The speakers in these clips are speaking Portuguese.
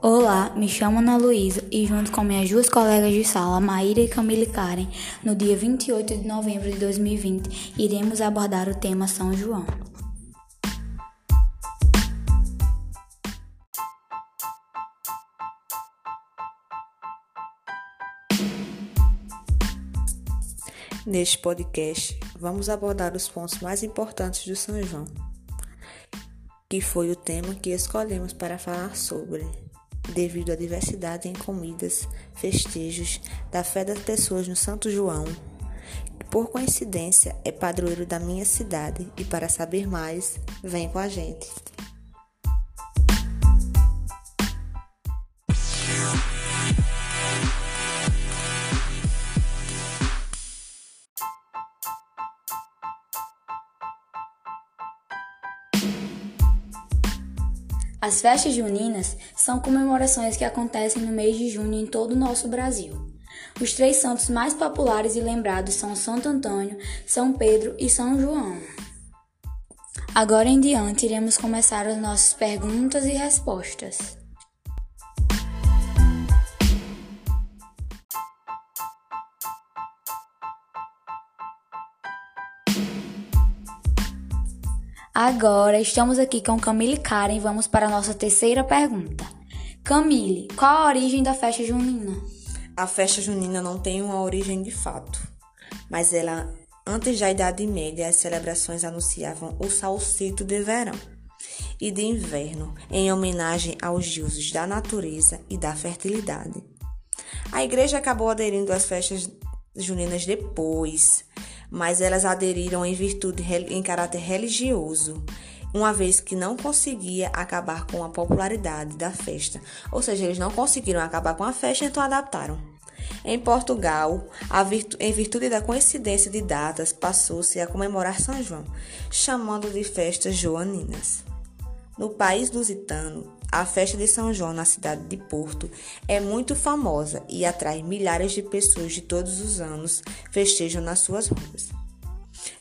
Olá, me chamo Ana Luísa e junto com minhas duas colegas de sala, Maíra e Camille Karen, no dia 28 de novembro de 2020, iremos abordar o tema São João. Neste podcast, vamos abordar os pontos mais importantes do São João, que foi o tema que escolhemos para falar sobre, devido à diversidade em comidas, festejos, da fé das pessoas no Santo João, por coincidência é padroeiro da minha cidade, e para saber mais, vem com a gente. As festas juninas são comemorações que acontecem no mês de junho em todo o nosso Brasil. Os três santos mais populares e lembrados são Santo Antônio, São Pedro e São João. Agora em diante iremos começar as nossas perguntas e respostas. Agora estamos aqui com Camille Karen e vamos para a nossa terceira pergunta. Camille, qual a origem da festa junina? A festa junina não tem uma origem de fato, mas ela, antes da Idade Média, as celebrações anunciavam o salsito de verão e de inverno, em homenagem aos deuses da natureza e da fertilidade. A igreja acabou aderindo às festas juninas depois, mas elas aderiram em virtude em caráter religioso, uma vez que não conseguia acabar com a popularidade da festa. Ou seja, eles não conseguiram acabar com a festa, então adaptaram. Em Portugal, virtu em virtude da coincidência de datas, passou-se a comemorar São João, chamando de festas joaninas. No país lusitano, a festa de São João na cidade de Porto é muito famosa e atrai milhares de pessoas de todos os anos festejam nas suas ruas.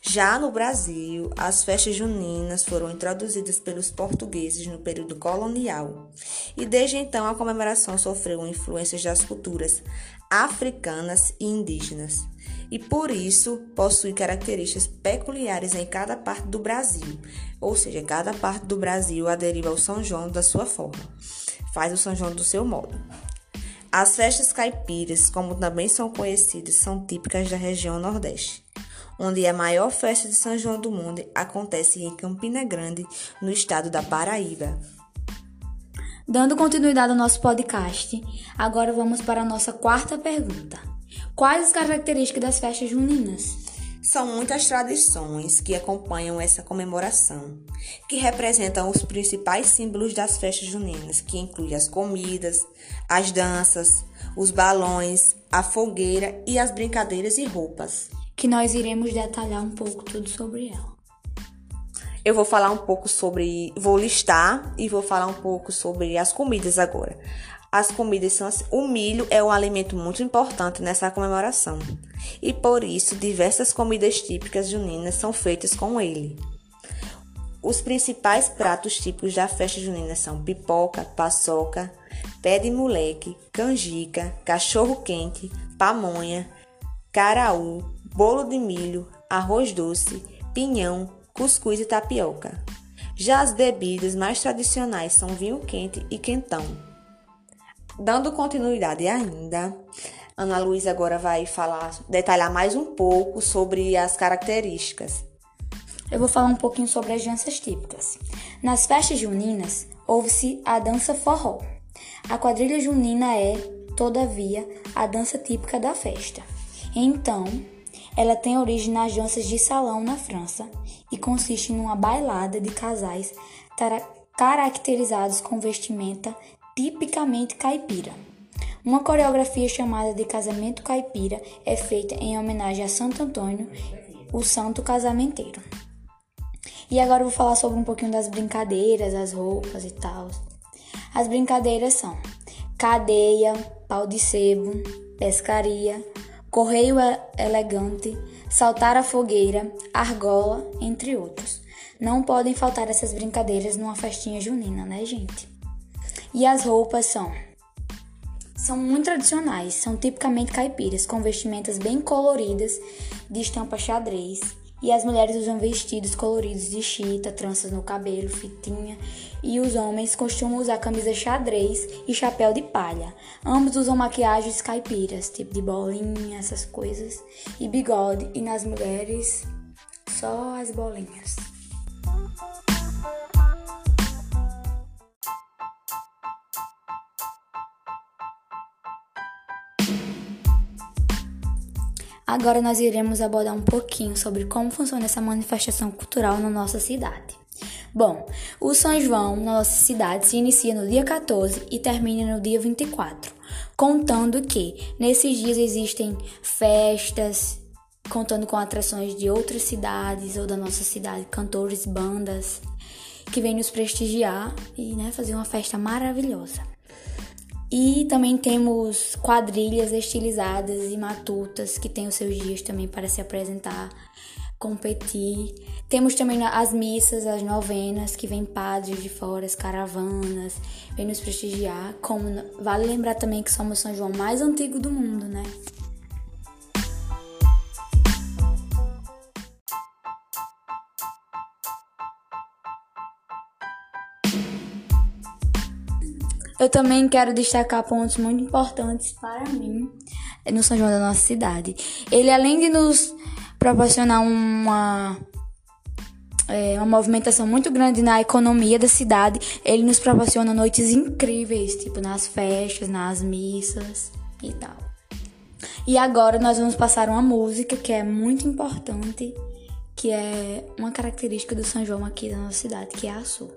Já no Brasil, as festas juninas foram introduzidas pelos portugueses no período colonial e desde então a comemoração sofreu influências das culturas africanas e indígenas e por isso possui características peculiares em cada parte do Brasil, ou seja, cada parte do Brasil aderiva ao São João da sua forma, faz o São João do seu modo. As festas caipiras, como também são conhecidas, são típicas da região Nordeste, onde a maior festa de São João do mundo acontece em Campina Grande, no estado da Paraíba. Dando continuidade ao nosso podcast, agora vamos para a nossa quarta pergunta. Quais as características das festas juninas? São muitas tradições que acompanham essa comemoração, que representam os principais símbolos das festas juninas, que incluem as comidas, as danças, os balões, a fogueira e as brincadeiras e roupas. Que nós iremos detalhar um pouco tudo sobre ela. Eu vou falar um pouco sobre, vou listar e vou falar um pouco sobre as comidas agora. As comidas são assim. O milho é um alimento muito importante nessa comemoração e por isso diversas comidas típicas juninas são feitas com ele. Os principais pratos típicos da festa junina são pipoca, paçoca, pé de moleque, canjica, cachorro quente, pamonha, caraú, bolo de milho, arroz doce, pinhão, cuscuz e tapioca. Já as bebidas mais tradicionais são vinho quente e quentão. Dando continuidade ainda, Ana Luísa agora vai falar, detalhar mais um pouco sobre as características. Eu vou falar um pouquinho sobre as danças típicas. Nas festas juninas, houve-se a dança forró. A quadrilha junina é, todavia, a dança típica da festa. Então, ela tem origem nas danças de salão na França e consiste numa bailada de casais caracterizados com vestimenta tipicamente caipira. Uma coreografia chamada de casamento caipira é feita em homenagem a Santo Antônio, o santo casamenteiro. E agora eu vou falar sobre um pouquinho das brincadeiras, as roupas e tal. As brincadeiras são cadeia, pau de sebo, pescaria, correio elegante, saltar a fogueira, argola, entre outros. Não podem faltar essas brincadeiras numa festinha junina, né, gente? E as roupas são são muito tradicionais, são tipicamente caipiras, com vestimentas bem coloridas de estampa xadrez. E as mulheres usam vestidos coloridos de chita, tranças no cabelo, fitinha. E os homens costumam usar camisa xadrez e chapéu de palha. Ambos usam maquiagens caipiras, tipo de bolinha, essas coisas, e bigode. E nas mulheres, só as bolinhas. Agora nós iremos abordar um pouquinho sobre como funciona essa manifestação cultural na nossa cidade. Bom, o São João na nossa cidade se inicia no dia 14 e termina no dia 24, contando que nesses dias existem festas, contando com atrações de outras cidades ou da nossa cidade, cantores, bandas que vêm nos prestigiar e né, fazer uma festa maravilhosa. E também temos quadrilhas estilizadas e matutas que têm os seus dias também para se apresentar, competir. Temos também as missas, as novenas, que vêm padres de fora, as caravanas, vêm nos prestigiar. Como vale lembrar também que somos São João mais antigo do mundo, né? Eu também quero destacar pontos muito importantes para mim no São João da nossa cidade. Ele, além de nos proporcionar uma, é, uma movimentação muito grande na economia da cidade, ele nos proporciona noites incríveis, tipo nas festas, nas missas e tal. E agora nós vamos passar uma música que é muito importante, que é uma característica do São João aqui da nossa cidade, que é a sua.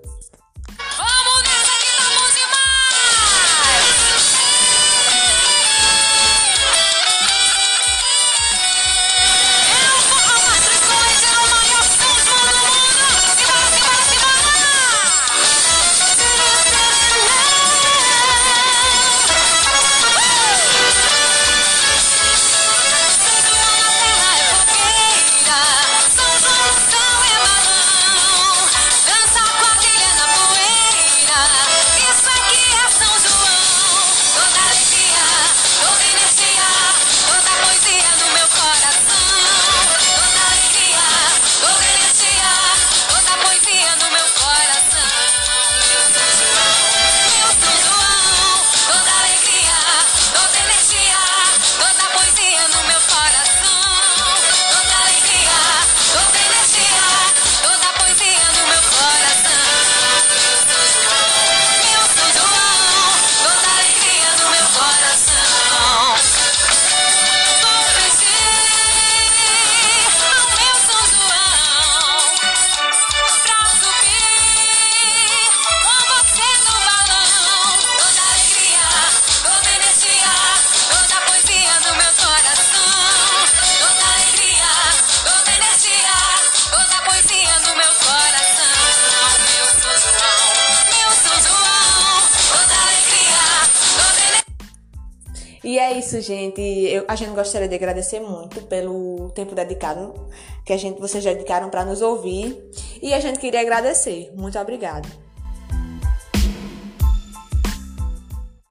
E é isso, gente. Eu, a gente gostaria de agradecer muito pelo tempo dedicado que a gente vocês dedicaram para nos ouvir. E a gente queria agradecer. Muito obrigada.